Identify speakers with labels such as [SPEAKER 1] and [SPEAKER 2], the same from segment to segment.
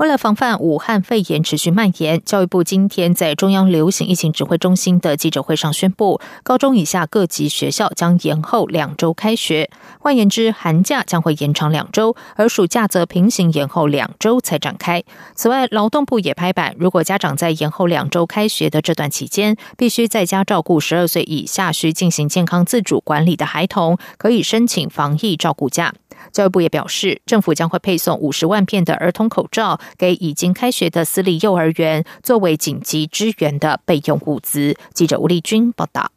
[SPEAKER 1] 为了防范武汉肺炎持续蔓延，教育部今天在中央流行疫情指挥中心的记者会上宣布，高中以下各级学校将延后两周开学。换言之，寒假将会延长两周，而暑假则平行延后两周才展开。此外，劳动部也拍板，如果家长在延后两周开学的这段期间，必须在家照顾十二岁以下需进行健康自主管理的孩童，可以申请防疫照顾假。教育部也表示，政府将会配送五十万片的儿童口罩给已经开学的私立幼儿园，作为紧急支援的备用物资。记者吴丽君报道。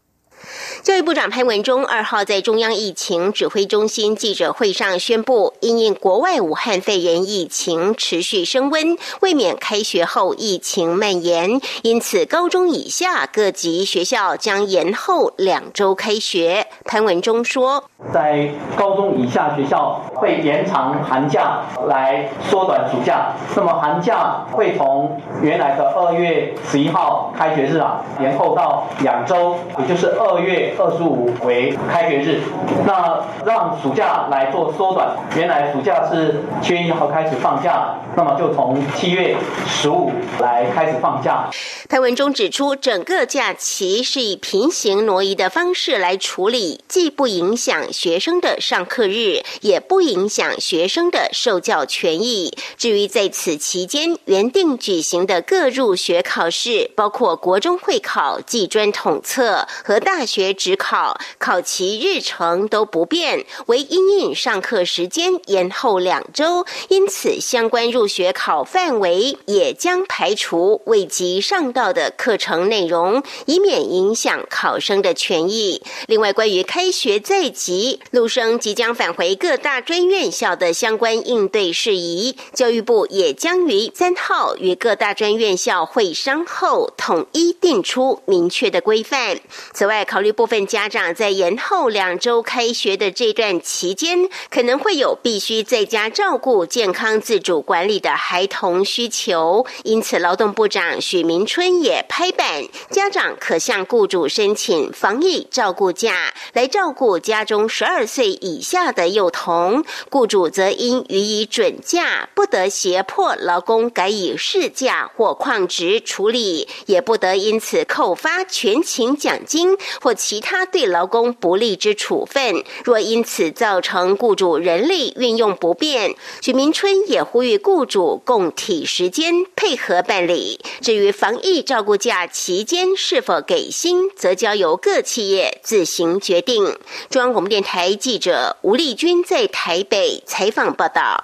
[SPEAKER 2] 教育部长潘文忠二号在中央疫情指挥中心记者会上宣布，因应国外武汉肺炎疫情持续升温，为免开学后疫情蔓延，因此高中以下各级学校将延后两周开学。潘文忠说，
[SPEAKER 3] 在高中以下学校会延长寒假来缩短暑假，那么寒假会从原来的二月十一号开学日啊，延后到两周，也就是二。二月二十五为开学日，那让暑假来做缩短。原来暑假是七月一号开始放假，那么就从七月十五来开始放假。
[SPEAKER 2] 潘文中指出，整个假期是以平行挪移的方式来处理，既不影响学生的上课日，也不影响学生的受教权益。至于在此期间原定举行的各入学考试，包括国中会考、技专统测和大大学只考考期日程都不变，为因应上课时间延后两周，因此相关入学考范围也将排除未及上到的课程内容，以免影响考生的权益。另外，关于开学在即，陆生即将返回各大专院校的相关应对事宜，教育部也将于三号与各大专院校会商后，统一定出明确的规范。此外，考虑部分家长在延后两周开学的这段期间，可能会有必须在家照顾健康自主管理的孩童需求，因此劳动部长许明春也拍板，家长可向雇主申请防疫照顾假，来照顾家中十二岁以下的幼童，雇主则应予以准假，不得胁迫劳工改以事假或旷职处理，也不得因此扣发全勤奖金。或其他对劳工不利之处分，若因此造成雇主人力运用不便，许明春也呼吁雇主共体时间配合办理。至于防疫照顾假期间是否给薪，则交由各企业自行决定。中央广播电台记者吴丽君在台北采访报道。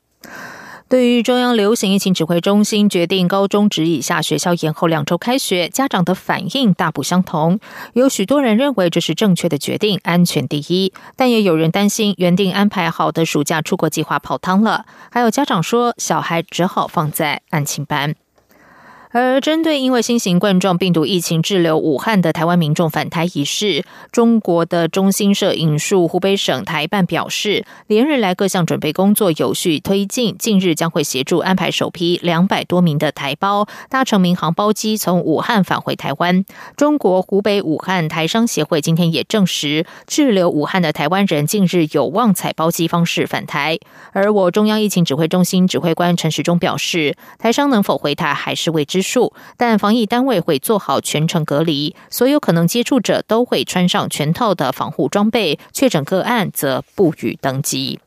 [SPEAKER 1] 对于中央流行疫情指挥中心决定高中职以下学校延后两周开学，家长的反应大不相同。有许多人认为这是正确的决定，安全第一，但也有人担心原定安排好的暑假出国计划泡汤了。还有家长说，小孩只好放在案情班。而针对因为新型冠状病毒疫情滞留武汉的台湾民众返台一事，中国的中新社引述湖北省台办表示，连日来各项准备工作有序推进，近日将会协助安排首批两百多名的台胞搭乘民航包机从武汉返回台湾。中国湖北武汉台商协会今天也证实，滞留武汉的台湾人近日有望采包机方式返台。而我中央疫情指挥中心指挥官陈时中表示，台商能否回台还是未知。数，但防疫单位会做好全程隔离，所有可能接触者都会穿上全套的防护装备，确诊个案则不予登记。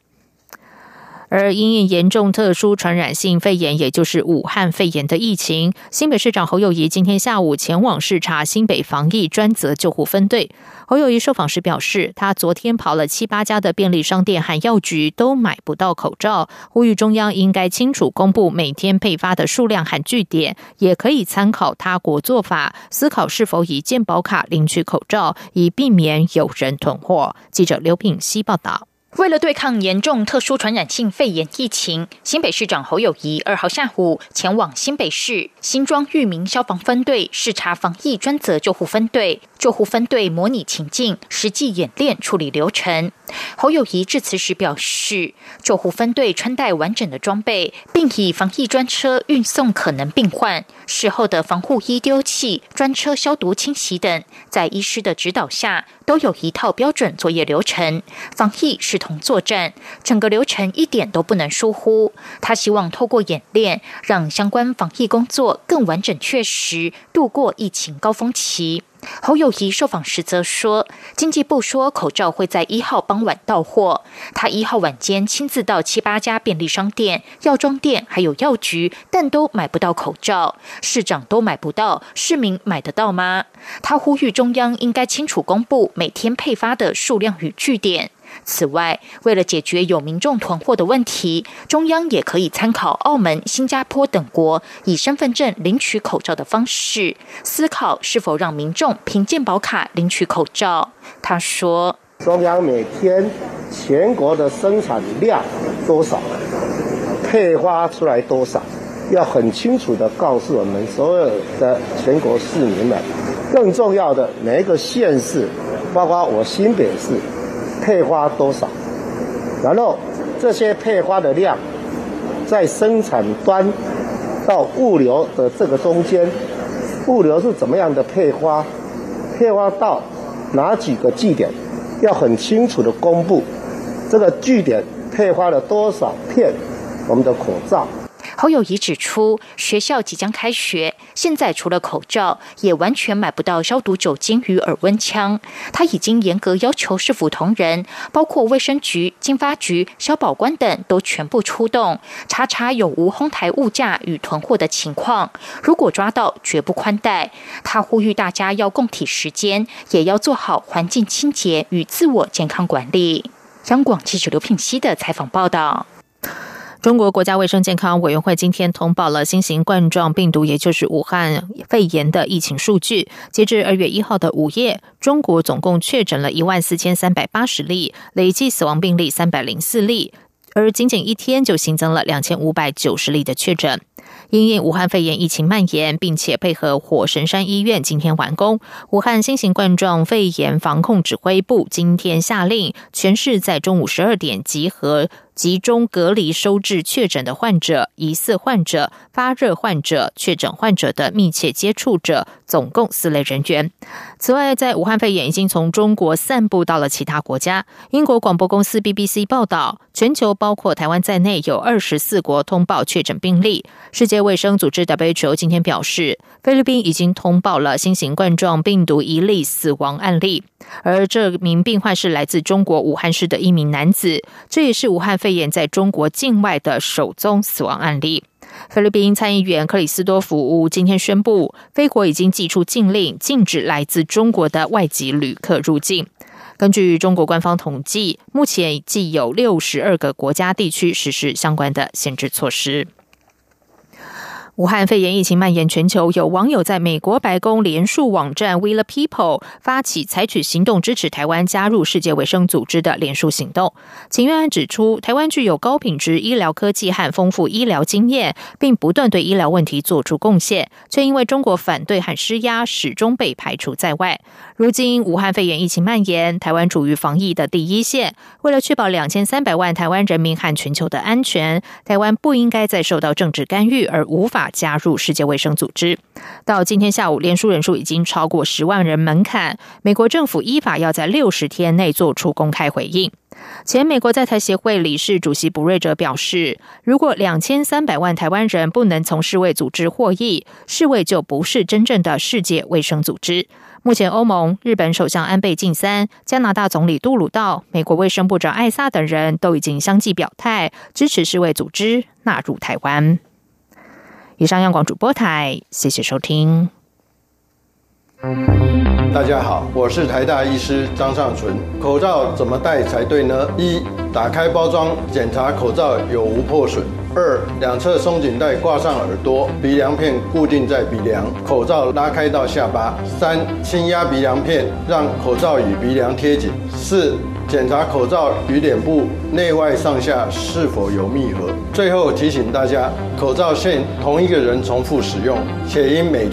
[SPEAKER 1] 而因应严重特殊传染性肺炎，也就是武汉肺炎的疫情，新北市长侯友谊今天下午前往视察新北防疫专责救护分队。侯友谊受访时表示，他昨天跑了七八家的便利商店和药局，都买不到口罩，呼吁中央应该清楚公布每天配发的数量和据点，也可以参考他国做法，思考是否以健保卡领取口罩，以避免有人囤货。记者刘品希报道。
[SPEAKER 4] 为了对抗严重特殊传染性肺炎疫情，新北市长侯友谊二号下午前往新北市新庄裕民消防分队视察防疫专责救护分队。救护分队模拟情境，实际演练处理流程。侯友谊致辞时表示，救护分队穿戴完整的装备，并以防疫专车运送可能病患。事后的防护衣丢弃、专车消毒清洗等，在医师的指导下，都有一套标准作业流程。防疫是同作战，整个流程一点都不能疏忽。他希望透过演练，让相关防疫工作更完整确实，度过疫情高峰期。侯友谊受访时则说，经济部说口罩会在一号傍晚到货，他一号晚间亲自到七八家便利商店、药妆店还有药局，但都买不到口罩，市长都买不到，市民买得到吗？他呼吁中央应该清楚公布每天配发的数量与据点。此外，为了解决有民众囤货的问题，中央也可以参考澳门、新加坡等国以身份证领取口罩的方式，思考是否让民众凭健保卡领取口罩。他说：“
[SPEAKER 5] 中央每天全国的生产量多少，配发出来多少，要很清楚的告诉我们所有的全国市民们。更重要的，每一个县市，包括我新北市。”配花多少？然后这些配花的量，在生产端到物流的这个中间，物流是怎么样的配花？配花到哪几个据点？要很清楚的公布这个据点配花了多少片我们的口罩。
[SPEAKER 4] 侯友谊指出，学校即将开学，现在除了口罩，也完全买不到消毒酒精与耳温枪。他已经严格要求市府同仁，包括卫生局、经发局、消保官等，都全部出动，查查有无哄抬物价与囤货的情况。如果抓到，绝不宽待。他呼吁大家要共体时间，也要做好环境清洁与自我健康管理。央广记者刘品熙的采访报道。
[SPEAKER 1] 中国国家卫生健康委员会今天通报了新型冠状病毒，也就是武汉肺炎的疫情数据。截至二月一号的午夜，中国总共确诊了一万四千三百八十例，累计死亡病例三百零四例，而仅仅一天就新增了两千五百九十例的确诊。因应武汉肺炎疫情蔓延，并且配合火神山医院今天完工，武汉新型冠状肺炎防控指挥部今天下令，全市在中午十二点集合。集中隔离收治确诊的患者、疑似患者、发热患者、确诊患者的密切接触者，总共四类人员。此外，在武汉肺炎已经从中国散布到了其他国家。英国广播公司 BBC 报道，全球包括台湾在内有二十四国通报确诊病例。世界卫生组织 WHO 今天表示，菲律宾已经通报了新型冠状病毒一例死亡案例，而这名病患是来自中国武汉市的一名男子，这也是武汉。肺炎在中国境外的首宗死亡案例。菲律宾参议员克里斯多夫今天宣布，菲国已经寄出禁令，禁止来自中国的外籍旅客入境。根据中国官方统计，目前已有六十二个国家地区实施相关的限制措施。武汉肺炎疫情蔓延全球，有网友在美国白宫联署网站 We the People 发起采取行动支持台湾加入世界卫生组织的联署行动。请愿案指出，台湾具有高品质医疗科技和丰富医疗经验，并不断对医疗问题做出贡献，却因为中国反对和施压，始终被排除在外。如今武汉肺炎疫情蔓延，台湾处于防疫的第一线。为了确保两千三百万台湾人民和全球的安全，台湾不应该再受到政治干预而无法。加入世界卫生组织，到今天下午，连署人数已经超过十万人门槛。美国政府依法要在六十天内做出公开回应。前美国在台协会理事主席布瑞哲表示，如果两千三百万台湾人不能从世卫组织获益，世卫就不是真正的世界卫生组织。目前，欧盟、日本首相安倍晋三、加拿大总理杜鲁道、美国卫生部长艾萨等人都已经相继表态支持世卫组织纳入台湾。以上央广主播台，谢谢收听。
[SPEAKER 6] 大家好，我是台大医师张尚存。口罩怎么戴才对呢？一、打开包装，检查口罩有无破损。二、两侧松紧带挂上耳朵，鼻梁片固定在鼻梁，口罩拉开到下巴。三、轻压鼻梁片，让口罩与鼻梁贴紧。四、检查口罩与脸部内外上下是否有密合。最后提醒大家，口罩限同一个人重复使用，且应每